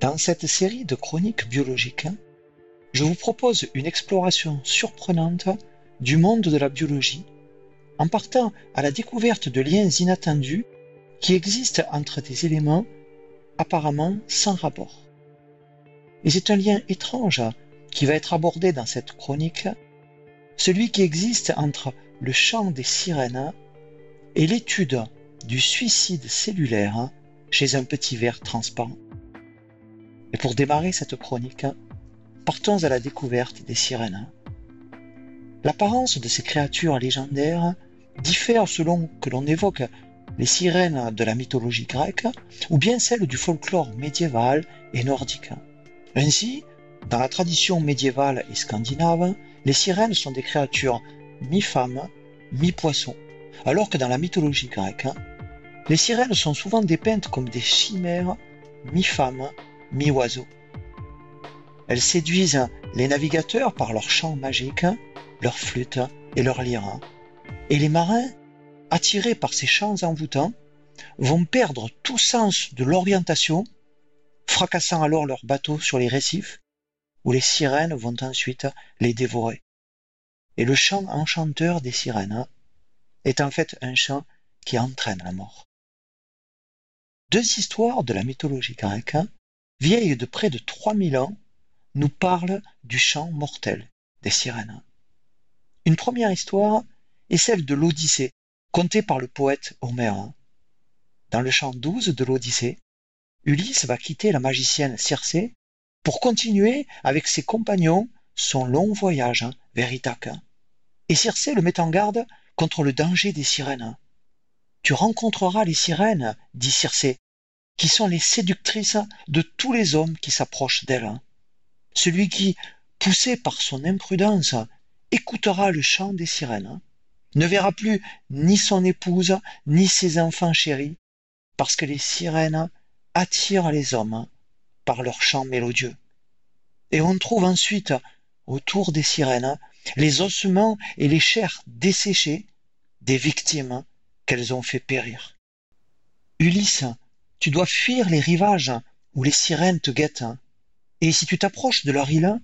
Dans cette série de chroniques biologiques, je vous propose une exploration surprenante du monde de la biologie en partant à la découverte de liens inattendus qui existent entre des éléments apparemment sans rapport. Et c'est un lien étrange qui va être abordé dans cette chronique, celui qui existe entre le chant des sirènes et l'étude du suicide cellulaire chez un petit ver transparent. Et pour démarrer cette chronique, partons à la découverte des sirènes. L'apparence de ces créatures légendaires diffère selon que l'on évoque les sirènes de la mythologie grecque ou bien celles du folklore médiéval et nordique. Ainsi, dans la tradition médiévale et scandinave, les sirènes sont des créatures mi-femmes, mi-poissons, alors que dans la mythologie grecque, les sirènes sont souvent dépeintes comme des chimères mi-femmes, mi-oiseaux. Elles séduisent les navigateurs par leurs chants magiques, leurs flûtes et leurs lyres. Et les marins, attirés par ces chants envoûtants, vont perdre tout sens de l'orientation, fracassant alors leurs bateaux sur les récifs, où les sirènes vont ensuite les dévorer. Et le chant enchanteur des sirènes est en fait un chant qui entraîne la mort. Deux histoires de la mythologie grecque vieille de près de 3000 ans, nous parle du chant mortel des sirènes. Une première histoire est celle de l'Odyssée, contée par le poète Homère. Dans le chant 12 de l'Odyssée, Ulysse va quitter la magicienne Circé pour continuer avec ses compagnons son long voyage vers Ithaque. Et Circé le met en garde contre le danger des sirènes. Tu rencontreras les sirènes, dit Circé, qui sont les séductrices de tous les hommes qui s'approchent d'elles. Celui qui, poussé par son imprudence, écoutera le chant des sirènes, ne verra plus ni son épouse, ni ses enfants chéris, parce que les sirènes attirent les hommes par leur chant mélodieux. Et on trouve ensuite, autour des sirènes, les ossements et les chairs desséchées des victimes qu'elles ont fait périr. Ulysse tu dois fuir les rivages où les sirènes te guettent. Et si tu t'approches de leur île,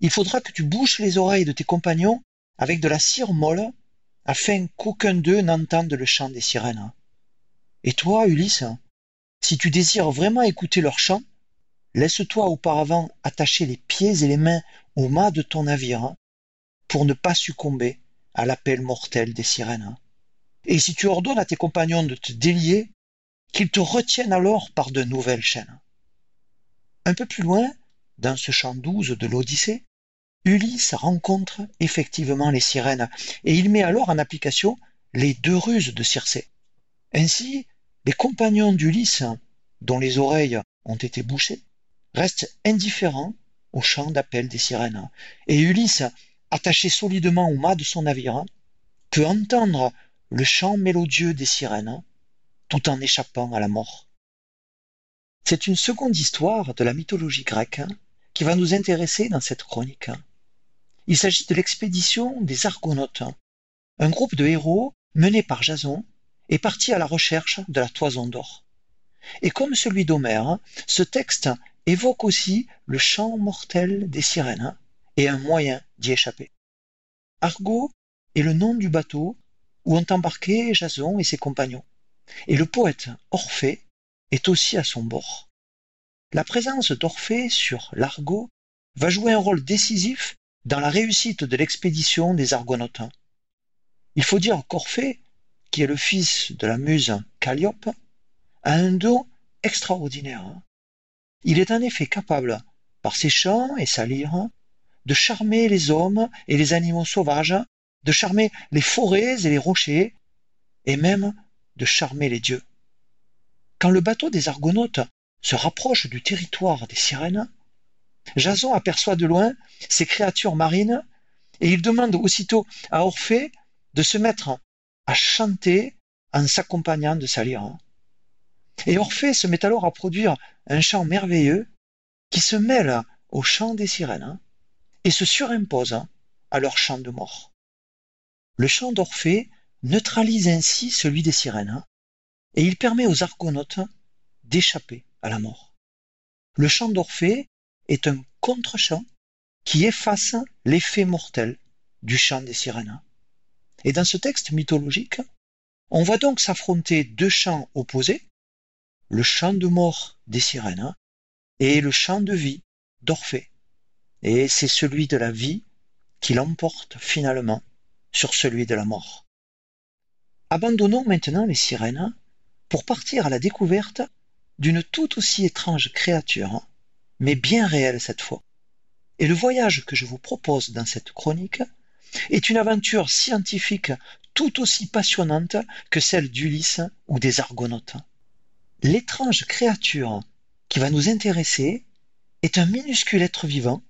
il faudra que tu bouches les oreilles de tes compagnons avec de la cire molle, afin qu'aucun d'eux n'entende le chant des sirènes. Et toi, Ulysse, si tu désires vraiment écouter leur chant, laisse-toi auparavant attacher les pieds et les mains au mât de ton navire, pour ne pas succomber à l'appel mortel des sirènes. Et si tu ordonnes à tes compagnons de te délier, qu'ils te retiennent alors par de nouvelles chaînes. Un peu plus loin, dans ce chant 12 de l'Odyssée, Ulysse rencontre effectivement les sirènes et il met alors en application les deux ruses de Circé. Ainsi, les compagnons d'Ulysse, dont les oreilles ont été bouchées, restent indifférents au chant d'appel des sirènes. Et Ulysse, attaché solidement au mât de son navire, peut entendre le chant mélodieux des sirènes tout en échappant à la mort. C'est une seconde histoire de la mythologie grecque qui va nous intéresser dans cette chronique. Il s'agit de l'expédition des Argonautes. Un groupe de héros mené par Jason est parti à la recherche de la toison d'or. Et comme celui d'Homère, ce texte évoque aussi le chant mortel des sirènes et un moyen d'y échapper. Argo est le nom du bateau où ont embarqué Jason et ses compagnons et le poète Orphée est aussi à son bord. La présence d'Orphée sur l'Argo va jouer un rôle décisif dans la réussite de l'expédition des Argonautes. Il faut dire qu'Orphée, qui est le fils de la muse Calliope, a un don extraordinaire. Il est en effet capable, par ses chants et sa lyre, de charmer les hommes et les animaux sauvages, de charmer les forêts et les rochers, et même charmer les dieux. Quand le bateau des Argonautes se rapproche du territoire des sirènes, Jason aperçoit de loin ces créatures marines et il demande aussitôt à Orphée de se mettre à chanter en s'accompagnant de sa lyre. Et Orphée se met alors à produire un chant merveilleux qui se mêle au chant des sirènes et se surimpose à leur chant de mort. Le chant d'Orphée neutralise ainsi celui des sirènes, et il permet aux argonautes d'échapper à la mort. Le chant d'Orphée est un contre-chant qui efface l'effet mortel du chant des sirènes. Et dans ce texte mythologique, on voit donc s'affronter deux chants opposés, le chant de mort des sirènes et le chant de vie d'Orphée. Et c'est celui de la vie qui l'emporte finalement sur celui de la mort. Abandonnons maintenant les sirènes pour partir à la découverte d'une tout aussi étrange créature, mais bien réelle cette fois. Et le voyage que je vous propose dans cette chronique est une aventure scientifique tout aussi passionnante que celle d'Ulysse ou des Argonautes. L'étrange créature qui va nous intéresser est un minuscule être vivant,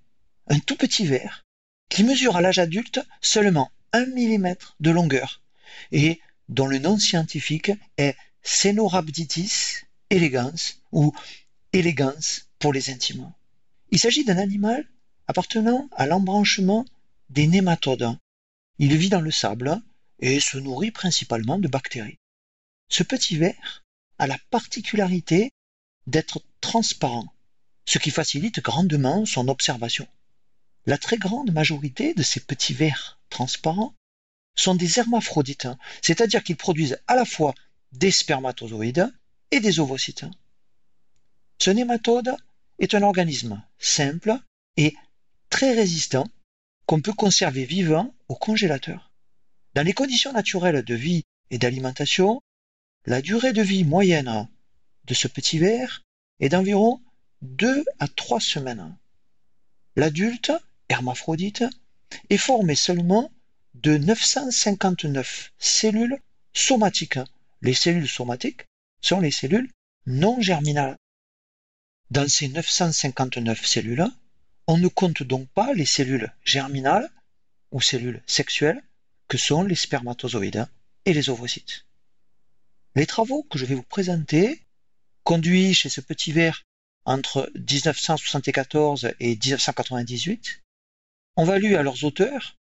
un tout petit ver, qui mesure à l'âge adulte seulement un millimètre de longueur et dont le nom scientifique est Cenorhabditis elegans ou elegans pour les intimes. Il s'agit d'un animal appartenant à l'embranchement des nématodes. Il vit dans le sable et se nourrit principalement de bactéries. Ce petit ver a la particularité d'être transparent, ce qui facilite grandement son observation. La très grande majorité de ces petits vers transparents sont des hermaphrodites, c'est-à-dire qu'ils produisent à la fois des spermatozoïdes et des ovocytes. Ce nématode est un organisme simple et très résistant qu'on peut conserver vivant au congélateur. Dans les conditions naturelles de vie et d'alimentation, la durée de vie moyenne de ce petit ver est d'environ 2 à 3 semaines. L'adulte, hermaphrodite, est formé seulement de 959 cellules somatiques. Les cellules somatiques sont les cellules non germinales. Dans ces 959 cellules, on ne compte donc pas les cellules germinales ou cellules sexuelles que sont les spermatozoïdes et les ovocytes. Les travaux que je vais vous présenter, conduits chez ce petit ver entre 1974 et 1998, ont valu à leurs auteurs,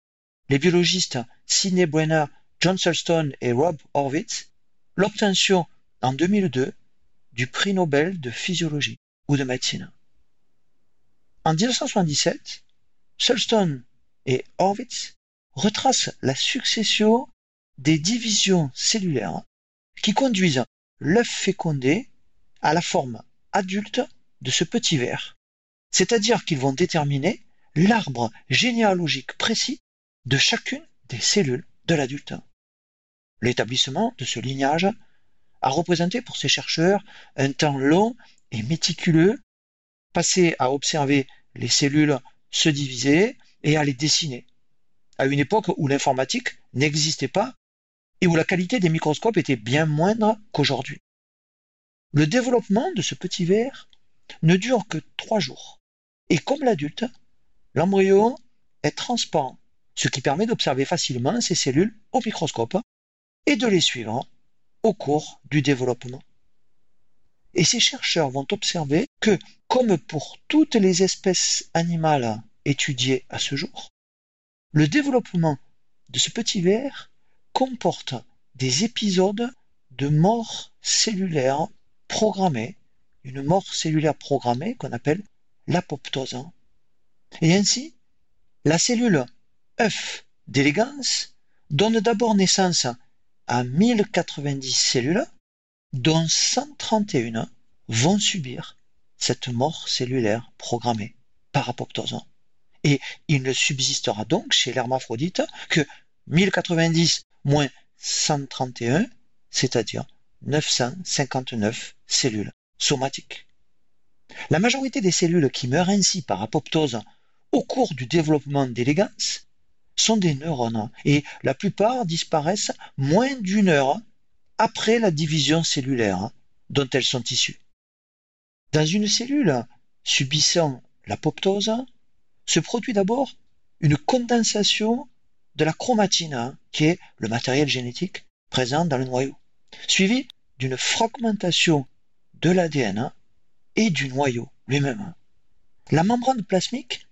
les biologistes Sidney Brenner, John Sulston et Rob Horwitz, l'obtention en 2002 du prix Nobel de physiologie ou de médecine. En 1977, Sulston et Horwitz retracent la succession des divisions cellulaires qui conduisent l'œuf fécondé à la forme adulte de ce petit ver. C'est-à-dire qu'ils vont déterminer l'arbre généalogique précis de chacune des cellules de l'adulte. L'établissement de ce lignage a représenté pour ces chercheurs un temps long et méticuleux, passé à observer les cellules se diviser et à les dessiner, à une époque où l'informatique n'existait pas et où la qualité des microscopes était bien moindre qu'aujourd'hui. Le développement de ce petit ver ne dure que trois jours. Et comme l'adulte, l'embryon est transparent, ce qui permet d'observer facilement ces cellules au microscope et de les suivre au cours du développement. Et ces chercheurs vont observer que, comme pour toutes les espèces animales étudiées à ce jour, le développement de ce petit ver comporte des épisodes de mort cellulaire programmée, une mort cellulaire programmée qu'on appelle l'apoptose. Et ainsi, la cellule œuf d'élégance donne d'abord naissance à 1090 cellules, dont 131 vont subir cette mort cellulaire programmée par apoptose. Et il ne subsistera donc chez l'hermaphrodite que 1090 moins 131, c'est-à-dire 959 cellules somatiques. La majorité des cellules qui meurent ainsi par apoptose au cours du développement d'élégance sont des neurones et la plupart disparaissent moins d'une heure après la division cellulaire dont elles sont issues. Dans une cellule subissant l'apoptose, se produit d'abord une condensation de la chromatine, qui est le matériel génétique présent dans le noyau, suivi d'une fragmentation de l'ADN et du noyau lui-même. La membrane plasmique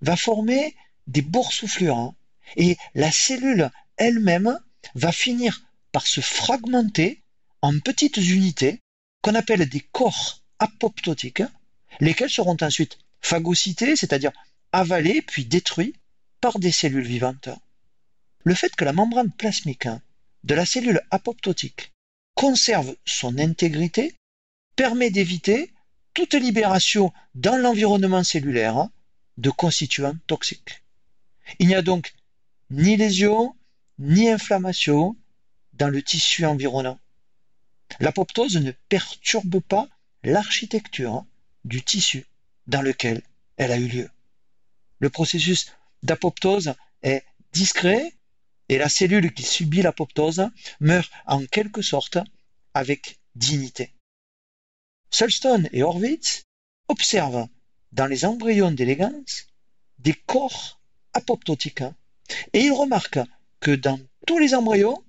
va former des boursouflures et la cellule elle-même va finir par se fragmenter en petites unités qu'on appelle des corps apoptotiques, lesquels seront ensuite phagocytés, c'est-à-dire avalés puis détruits par des cellules vivantes. Le fait que la membrane plasmique de la cellule apoptotique conserve son intégrité permet d'éviter toute libération dans l'environnement cellulaire de constituants toxiques. Il n'y a donc ni lésion, ni inflammation dans le tissu environnant. L'apoptose ne perturbe pas l'architecture du tissu dans lequel elle a eu lieu. Le processus d'apoptose est discret et la cellule qui subit l'apoptose meurt en quelque sorte avec dignité. Sulston et Horwitz observent dans les embryons d'élégance des corps apoptotiques et ils remarquent que dans tous les embryons,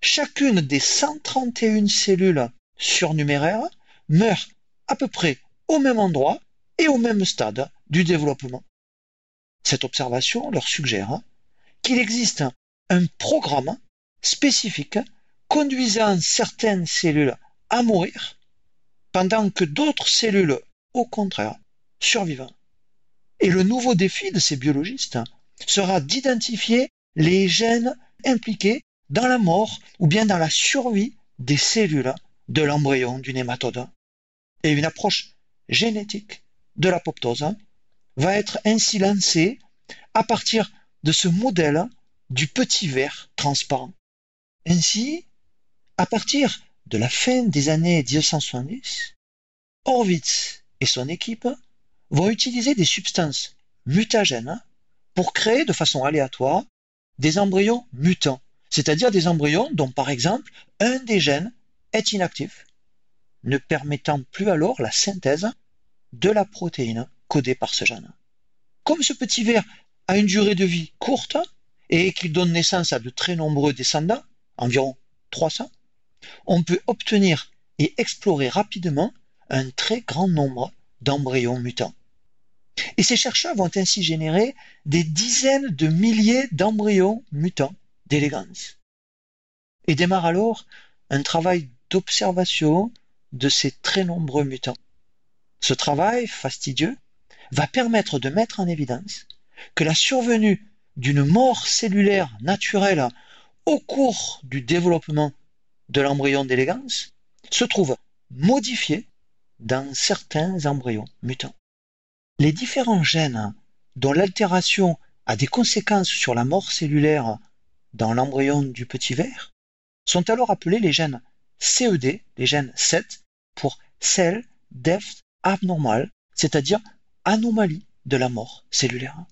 chacune des 131 cellules surnuméraires meurt à peu près au même endroit et au même stade du développement. Cette observation leur suggère qu'il existe un programme spécifique conduisant certaines cellules à mourir pendant que d'autres cellules, au contraire, survivent. Et le nouveau défi de ces biologistes sera d'identifier les gènes impliqués dans la mort ou bien dans la survie des cellules de l'embryon du nématode. Et une approche génétique de l'apoptose va être ainsi lancée à partir de ce modèle du petit verre transparent. Ainsi, à partir de la fin des années 1970, Horwitz et son équipe vont utiliser des substances mutagènes pour créer de façon aléatoire des embryons mutants, c'est-à-dire des embryons dont par exemple un des gènes est inactif, ne permettant plus alors la synthèse de la protéine codée par ce gène. Comme ce petit ver a une durée de vie courte et qu'il donne naissance à de très nombreux descendants, environ 300, on peut obtenir et explorer rapidement un très grand nombre d'embryons mutants. Et ces chercheurs vont ainsi générer des dizaines de milliers d'embryons mutants d'élégance. Et démarre alors un travail d'observation de ces très nombreux mutants. Ce travail fastidieux va permettre de mettre en évidence que la survenue d'une mort cellulaire naturelle au cours du développement de l'embryon d'élégance se trouve modifiée dans certains embryons mutants. Les différents gènes dont l'altération a des conséquences sur la mort cellulaire dans l'embryon du petit ver sont alors appelés les gènes CED, les gènes 7, pour Cell Death Abnormal, c'est-à-dire anomalie de la mort cellulaire.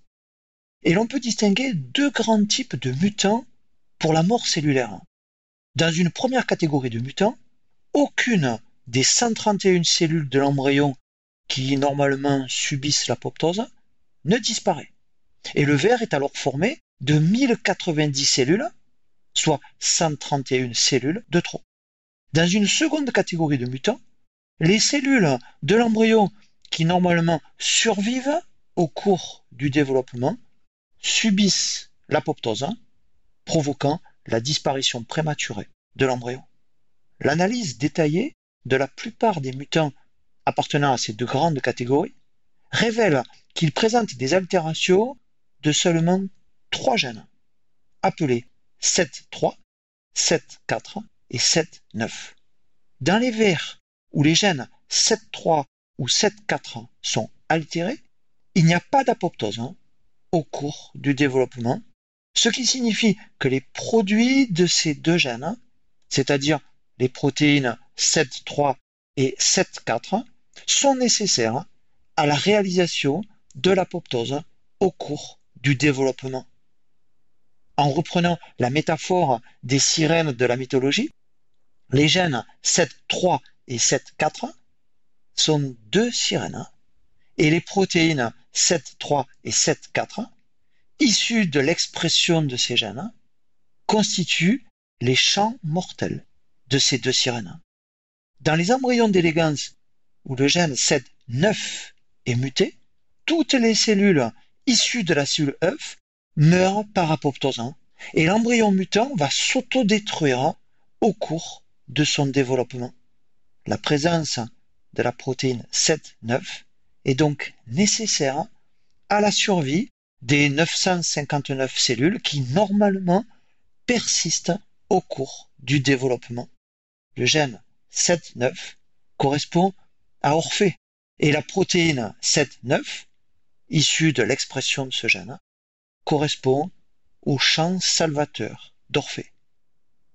Et l'on peut distinguer deux grands types de mutants pour la mort cellulaire. Dans une première catégorie de mutants, aucune des 131 cellules de l'embryon qui normalement subissent l'apoptose ne disparaît. Et le ver est alors formé de 1090 cellules, soit 131 cellules de trop. Dans une seconde catégorie de mutants, les cellules de l'embryon qui normalement survivent au cours du développement subissent l'apoptose, provoquant la disparition prématurée de l'embryon. L'analyse détaillée de la plupart des mutants appartenant à ces deux grandes catégories révèle qu'ils présentent des altérations de seulement trois gènes, appelés 7.3, 7.4 et 7.9. Dans les vers où les gènes 7.3 ou 7.4 sont altérés, il n'y a pas d'apoptose hein, au cours du développement, ce qui signifie que les produits de ces deux gènes, c'est-à-dire les protéines 7.3 et 7.4, sont nécessaires à la réalisation de l'apoptose au cours du développement. En reprenant la métaphore des sirènes de la mythologie, les gènes 7.3 et 7.4 sont deux sirènes et les protéines 7.3 et 7.4 issues de l'expression de ces gènes constituent les champs mortels de ces deux sirènes. Dans les embryons d'élégance où le gène 7.9 est muté, toutes les cellules issues de la cellule œuf meurent par apoptose et l'embryon mutant va s'autodétruire au cours de son développement. La présence de la protéine 7.9 est donc nécessaire à la survie des 959 cellules qui normalement persistent au cours du développement. Le gène 7-9 correspond à Orphée et la protéine 7-9, issue de l'expression de ce gène, correspond au champ salvateur d'Orphée.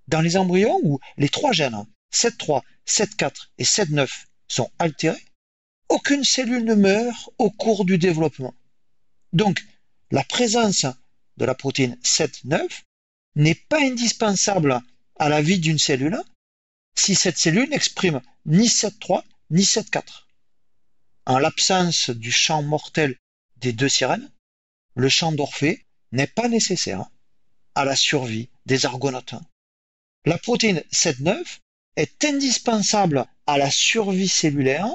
Dans les embryons où les trois gènes 7-3, 7-4 et 7-9 sont altérés, aucune cellule ne meurt au cours du développement. Donc, la présence de la protéine 7-9 n'est pas indispensable à la vie d'une cellule si cette cellule n'exprime ni 7-3 ni 7-4. En l'absence du champ mortel des deux sirènes, le champ d'Orphée n'est pas nécessaire à la survie des argonautes. La protéine 7-9 est indispensable à la survie cellulaire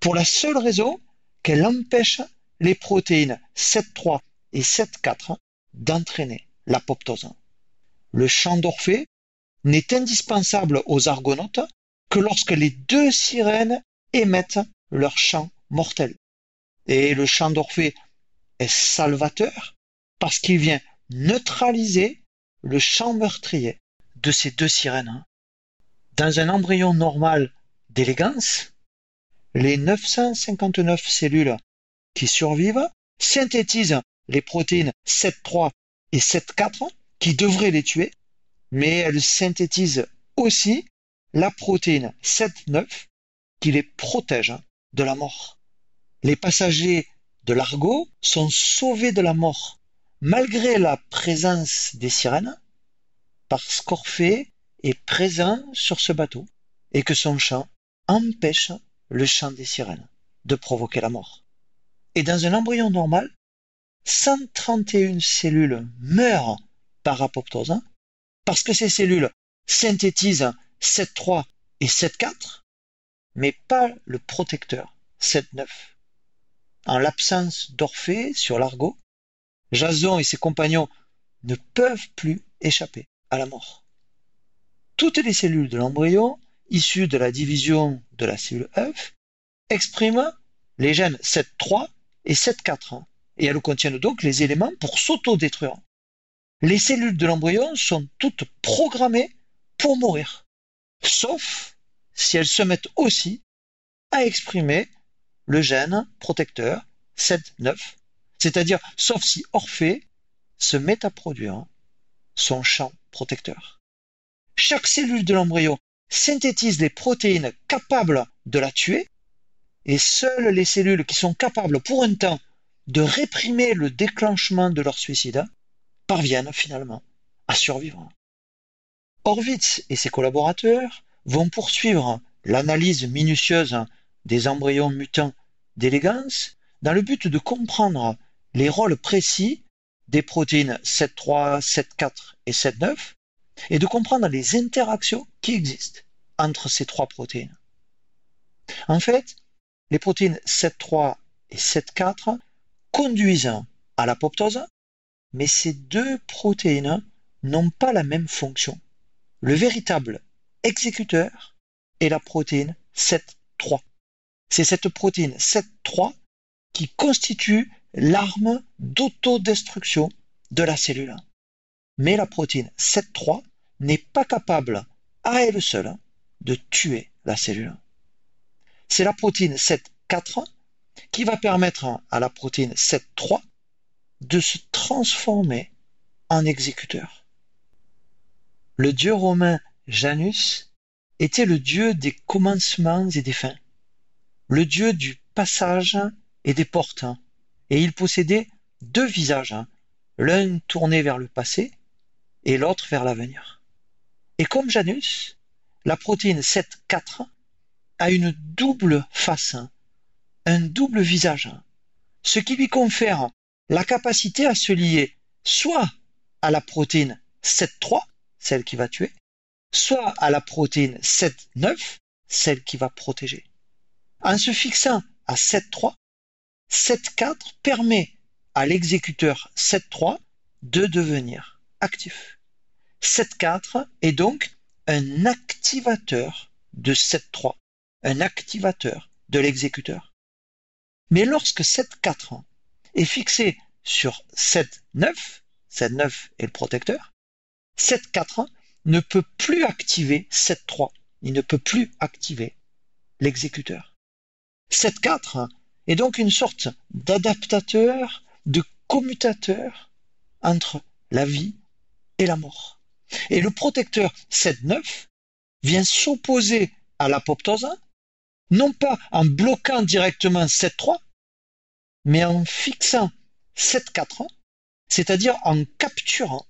pour la seule raison qu'elle empêche les protéines 7-3 et 7-4 d'entraîner l'apoptose. Le champ d'Orphée n'est indispensable aux argonautes que lorsque les deux sirènes émettent leur chant mortel. Et le chant d'Orphée est salvateur parce qu'il vient neutraliser le chant meurtrier de ces deux sirènes. Dans un embryon normal d'élégance, les 959 cellules qui survivent synthétisent les protéines 7.3 et 7.4 qui devraient les tuer, mais elles synthétisent aussi la protéine 7.9 qui les protège de la mort les passagers de l'Argo sont sauvés de la mort malgré la présence des sirènes parce qu'Orphée est présent sur ce bateau et que son chant empêche le chant des sirènes de provoquer la mort. Et dans un embryon normal, 131 cellules meurent par apoptose parce que ces cellules synthétisent 7.3 et 7.4, mais pas le protecteur 7.9 en l'absence d'Orphée sur l'Argo, Jason et ses compagnons ne peuvent plus échapper à la mort. Toutes les cellules de l'embryon, issues de la division de la cellule œuf, expriment les gènes 7.3 et 7.4, et elles contiennent donc les éléments pour s'auto-détruire. Les cellules de l'embryon sont toutes programmées pour mourir, sauf si elles se mettent aussi à exprimer le gène protecteur 7-9, c'est-à-dire sauf si Orphée se met à produire son champ protecteur. Chaque cellule de l'embryon synthétise les protéines capables de la tuer, et seules les cellules qui sont capables pour un temps de réprimer le déclenchement de leur suicide parviennent finalement à survivre. Horvitz et ses collaborateurs vont poursuivre l'analyse minutieuse des embryons mutants d'élégance dans le but de comprendre les rôles précis des protéines 7.3, 7.4 et 7.9 et de comprendre les interactions qui existent entre ces trois protéines. En fait, les protéines 7.3 et 7.4 conduisent à l'apoptose, mais ces deux protéines n'ont pas la même fonction. Le véritable exécuteur est la protéine 7.3. C'est cette protéine 7.3 qui constitue l'arme d'autodestruction de la cellule. Mais la protéine 7.3 n'est pas capable à elle seule de tuer la cellule. C'est la protéine 7.4 qui va permettre à la protéine 7.3 de se transformer en exécuteur. Le dieu romain Janus était le dieu des commencements et des fins le dieu du passage et des portes, et il possédait deux visages, l'un tourné vers le passé et l'autre vers l'avenir. Et comme Janus, la protéine 7.4 a une double face, un double visage, ce qui lui confère la capacité à se lier soit à la protéine 7.3, celle qui va tuer, soit à la protéine 7.9, celle qui va protéger. En se fixant à 7.3, 7.4 permet à l'exécuteur 7.3 de devenir actif. 7.4 est donc un activateur de 7.3, un activateur de l'exécuteur. Mais lorsque 7.4 est fixé sur 7.9, 7.9 est le protecteur, 7.4 ne peut plus activer 7.3. Il ne peut plus activer l'exécuteur. 7.4 est donc une sorte d'adaptateur, de commutateur entre la vie et la mort. Et le protecteur 7.9 vient s'opposer à l'apoptose, non pas en bloquant directement 7.3, mais en fixant 7.4, c'est-à-dire en capturant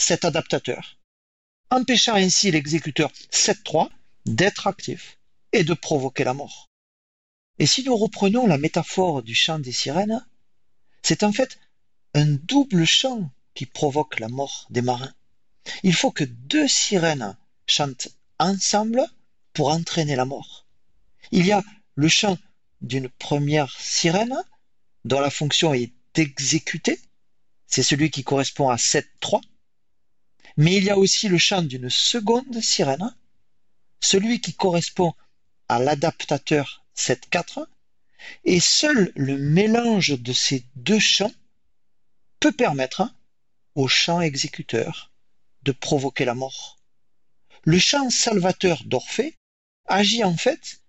cet adaptateur, empêchant ainsi l'exécuteur 7.3 d'être actif et de provoquer la mort. Et si nous reprenons la métaphore du chant des sirènes, c'est en fait un double chant qui provoque la mort des marins. Il faut que deux sirènes chantent ensemble pour entraîner la mort. Il y a le chant d'une première sirène dont la fonction est d'exécuter, c'est celui qui correspond à 7-3, mais il y a aussi le chant d'une seconde sirène, celui qui correspond à l'adaptateur 7-4, et seul le mélange de ces deux chants peut permettre au chant exécuteur de provoquer la mort. Le chant salvateur d'Orphée agit en fait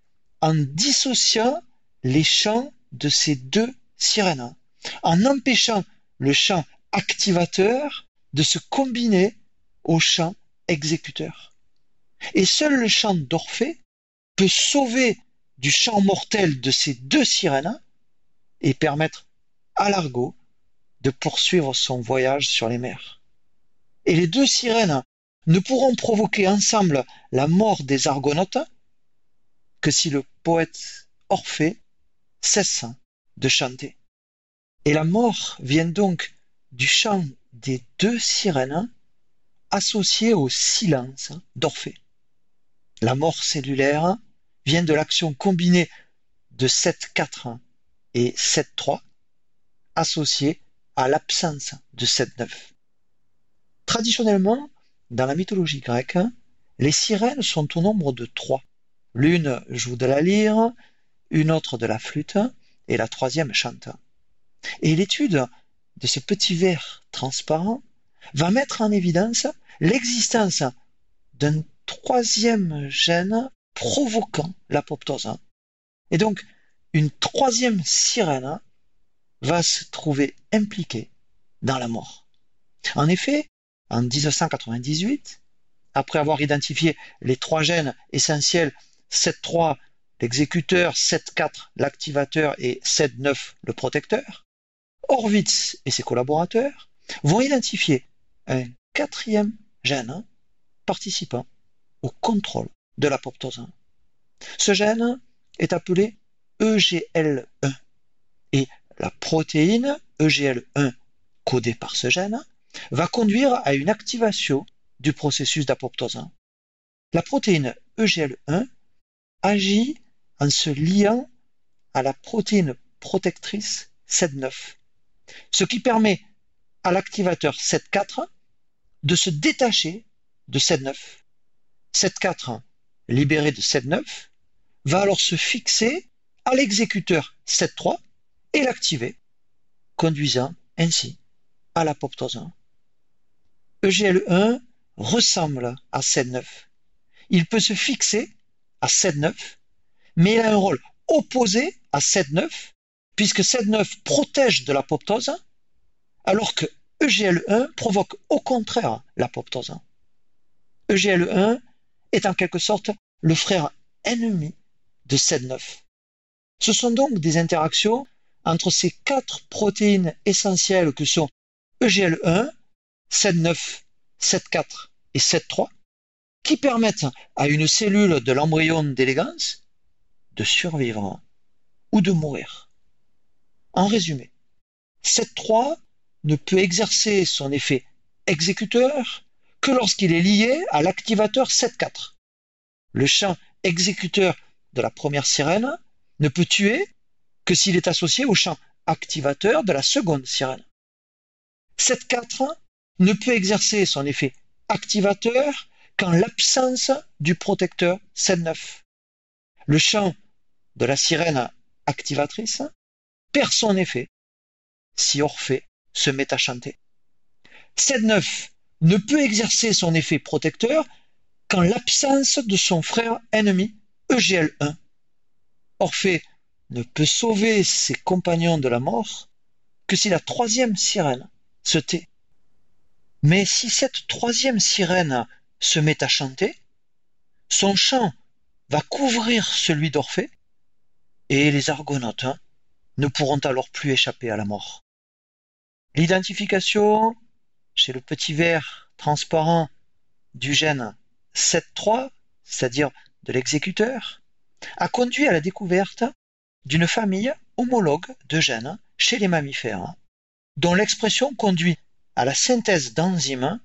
en dissociant les chants de ces deux sirènes, en empêchant le chant activateur de se combiner au chant exécuteur. Et seul le chant d'Orphée peut sauver du chant mortel de ces deux sirènes et permettre à l'Argot de poursuivre son voyage sur les mers. Et les deux sirènes ne pourront provoquer ensemble la mort des Argonautes que si le poète Orphée cesse de chanter. Et la mort vient donc du chant des deux sirènes associé au silence d'Orphée. La mort cellulaire vient de l'action combinée de 7-4 et 7-3 associée à l'absence de 7-9. Traditionnellement, dans la mythologie grecque, les sirènes sont au nombre de trois. L'une joue de la lyre, une autre de la flûte, et la troisième chante. Et l'étude de ces petits vers transparents va mettre en évidence l'existence d'un troisième gène provoquant l'apoptose. Et donc, une troisième sirène va se trouver impliquée dans la mort. En effet, en 1998, après avoir identifié les trois gènes essentiels 7.3 l'exécuteur, 7.4 l'activateur et 7.9 le protecteur, Horvitz et ses collaborateurs vont identifier un quatrième gène participant au contrôle de l'apoptose. Ce gène est appelé EGL1 et la protéine EGL1 codée par ce gène va conduire à une activation du processus d'apoptose. La protéine EGL1 agit en se liant à la protéine protectrice 7.9, ce qui permet à l'activateur 7.4 de se détacher de 7.9. 7.4 libéré de 7.9 va alors se fixer à l'exécuteur 7.3 et l'activer, conduisant ainsi à l'apoptose. EGL1 ressemble à 7.9. Il peut se fixer à 7.9, mais il a un rôle opposé à 7.9, puisque 7.9 protège de l'apoptose, alors que EGL1 provoque au contraire l'apoptose. EGL1 est en quelque sorte le frère ennemi de 7.9. Ce sont donc des interactions entre ces quatre protéines essentielles que sont EGL1, 7.9, 7.4 et 7.3 qui permettent à une cellule de l'embryon d'élégance de survivre ou de mourir. En résumé, 7.3 ne peut exercer son effet exécuteur que lorsqu'il est lié à l'activateur 7.4. Le champ exécuteur de la première sirène ne peut tuer que s'il est associé au champ activateur de la seconde sirène. 7.4 ne peut exercer son effet activateur qu'en l'absence du protecteur 7.9. Le champ de la sirène activatrice perd son effet si Orphée se met à chanter. 7-9 ne peut exercer son effet protecteur qu'en l'absence de son frère ennemi EGL1. Orphée ne peut sauver ses compagnons de la mort que si la troisième sirène se tait. Mais si cette troisième sirène se met à chanter, son chant va couvrir celui d'Orphée, et les argonautes hein, ne pourront alors plus échapper à la mort. L'identification chez le petit verre transparent du gène 7.3, c'est-à-dire de l'exécuteur, a conduit à la découverte d'une famille homologue de gènes chez les mammifères, dont l'expression conduit à la synthèse d'enzymes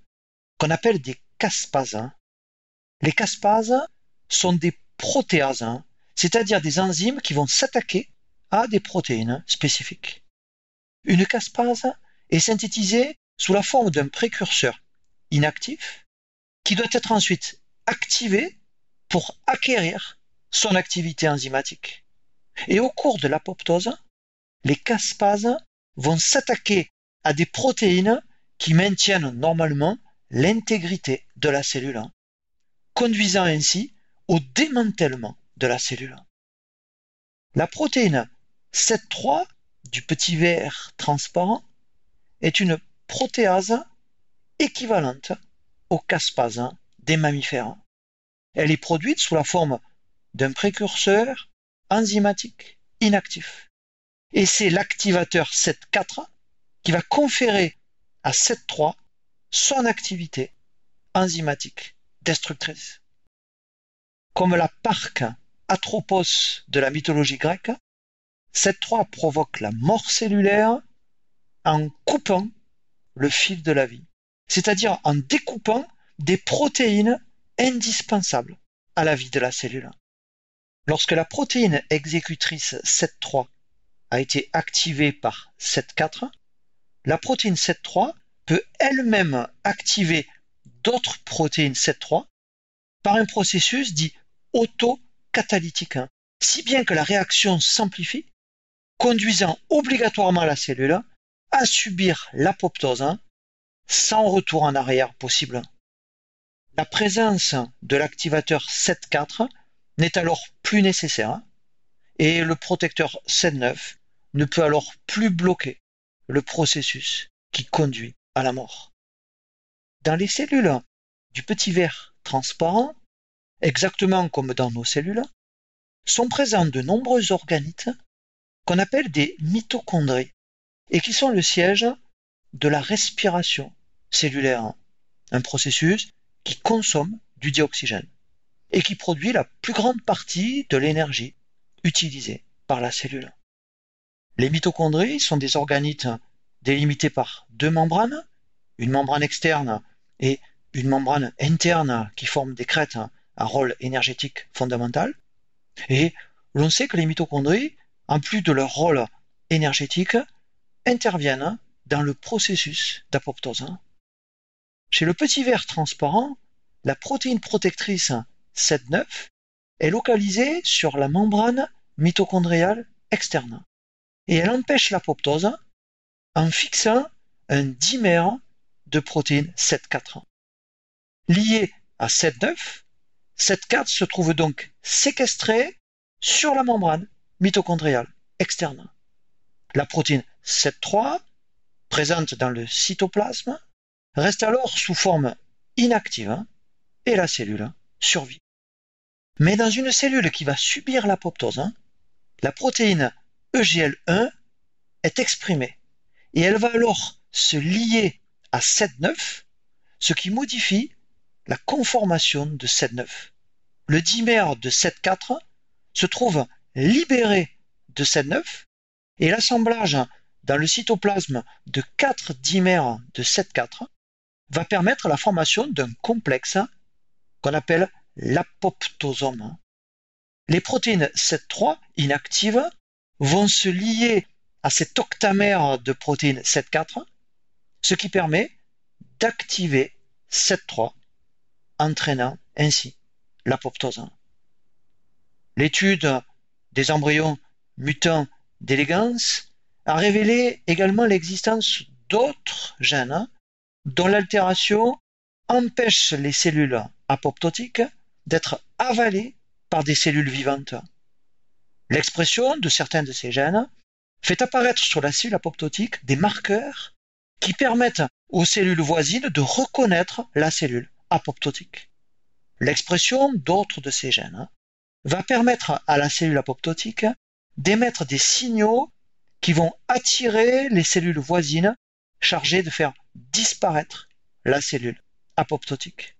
qu'on appelle des caspases. Les caspases sont des protéases, c'est-à-dire des enzymes qui vont s'attaquer à des protéines spécifiques. Une caspase est synthétisée sous la forme d'un précurseur inactif qui doit être ensuite activé pour acquérir son activité enzymatique. Et au cours de l'apoptose, les caspases vont s'attaquer à des protéines qui maintiennent normalement l'intégrité de la cellule, conduisant ainsi au démantèlement de la cellule. La protéine 7.3 du petit verre transparent est une protéase équivalente aux caspases des mammifères. Elle est produite sous la forme d'un précurseur enzymatique inactif. Et c'est l'activateur 7.4 qui va conférer à 7.3 son activité enzymatique destructrice. Comme la parque Atropos de la mythologie grecque, cette 3 provoque la mort cellulaire en coupant le fil de la vie, c'est-à-dire en découpant des protéines indispensables à la vie de la cellule. Lorsque la protéine exécutrice 7.3 a été activée par 7.4, la protéine 7.3 peut elle-même activer d'autres protéines 7.3 par un processus dit autocatalytique, si bien que la réaction s'amplifie, conduisant obligatoirement la cellule à subir l'apoptose hein, sans retour en arrière possible. La présence de l'activateur 7.4 n'est alors plus nécessaire hein, et le protecteur 7.9 ne peut alors plus bloquer le processus qui conduit à la mort. Dans les cellules du petit verre transparent, exactement comme dans nos cellules, sont présents de nombreux organites qu'on appelle des mitochondries et qui sont le siège de la respiration cellulaire, un processus qui consomme du dioxygène et qui produit la plus grande partie de l'énergie utilisée par la cellule. Les mitochondries sont des organites délimités par deux membranes, une membrane externe et une membrane interne qui forment des crêtes à rôle énergétique fondamental. Et l'on sait que les mitochondries, en plus de leur rôle énergétique, interviennent dans le processus d'apoptose. Chez le petit verre transparent, la protéine protectrice 7,9 est localisée sur la membrane mitochondriale externe et elle empêche l'apoptose en fixant un dimère de protéine 7,4. Lié à 7,9, 7,4 se trouve donc séquestré sur la membrane mitochondriale externe. La protéine 7,3, présente dans le cytoplasme, reste alors sous forme inactive et la cellule survit. Mais dans une cellule qui va subir l'apoptose, la protéine EGL1 est exprimée et elle va alors se lier à 7,9, ce qui modifie la conformation de 7,9. Le dimère de 7,4 se trouve libéré de 7,9 et l'assemblage dans le cytoplasme de 4 dimères de 7,4 va permettre la formation d'un complexe qu'on appelle l'apoptosome. Les protéines 7,3 inactives vont se lier à cet octamère de protéines 7,4, ce qui permet d'activer 7,3, entraînant ainsi l'apoptose. L'étude des embryons mutants d'élégance a révélé également l'existence d'autres gènes dont l'altération empêche les cellules apoptotiques d'être avalées par des cellules vivantes. L'expression de certains de ces gènes fait apparaître sur la cellule apoptotique des marqueurs qui permettent aux cellules voisines de reconnaître la cellule apoptotique. L'expression d'autres de ces gènes va permettre à la cellule apoptotique d'émettre des signaux qui vont attirer les cellules voisines chargées de faire disparaître la cellule apoptotique.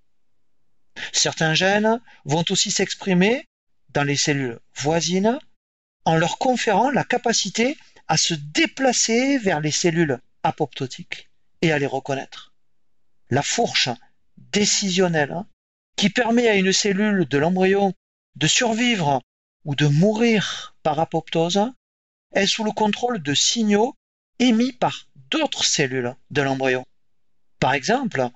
Certains gènes vont aussi s'exprimer dans les cellules voisines en leur conférant la capacité à se déplacer vers les cellules apoptotiques et à les reconnaître. La fourche décisionnelle qui permet à une cellule de l'embryon de survivre ou de mourir par apoptose est sous le contrôle de signaux émis par d'autres cellules de l'embryon. Par exemple,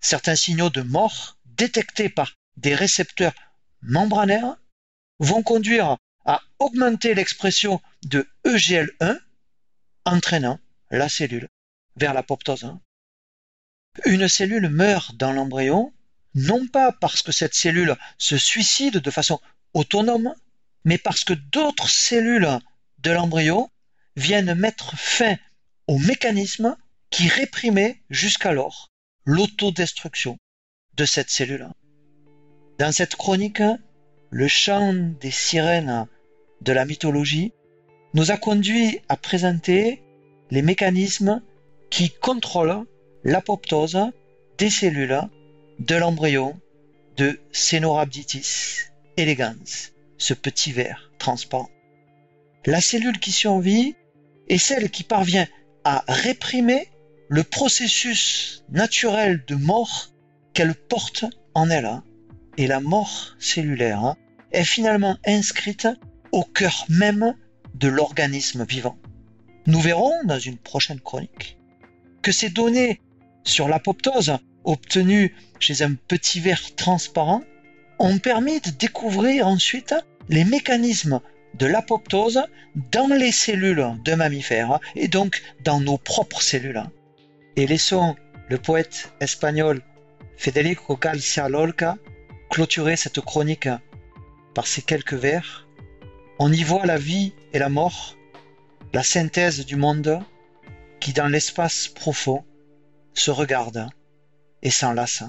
certains signaux de mort détectés par des récepteurs membranaires vont conduire à augmenter l'expression de EGL1, entraînant la cellule vers l'apoptose. Une cellule meurt dans l'embryon non pas parce que cette cellule se suicide de façon autonome, mais parce que d'autres cellules de l'embryon viennent mettre fin au mécanisme qui réprimait jusqu'alors l'autodestruction de cette cellule. Dans cette chronique, le chant des sirènes de la mythologie nous a conduit à présenter les mécanismes qui contrôlent l'apoptose des cellules de l'embryon de Cenorhabditis elegans, ce petit ver transparent. La cellule qui survit est celle qui parvient à réprimer le processus naturel de mort qu'elle porte en elle. Hein. Et la mort cellulaire hein, est finalement inscrite au cœur même de l'organisme vivant. Nous verrons dans une prochaine chronique que ces données sur l'apoptose obtenues chez un petit ver transparent ont permis de découvrir ensuite les mécanismes de l'apoptose dans les cellules de mammifères et donc dans nos propres cellules. Et laissons le poète espagnol Federico García Lorca clôturer cette chronique par ces quelques vers. On y voit la vie et la mort, la synthèse du monde qui dans l'espace profond se regarde et s'enlace.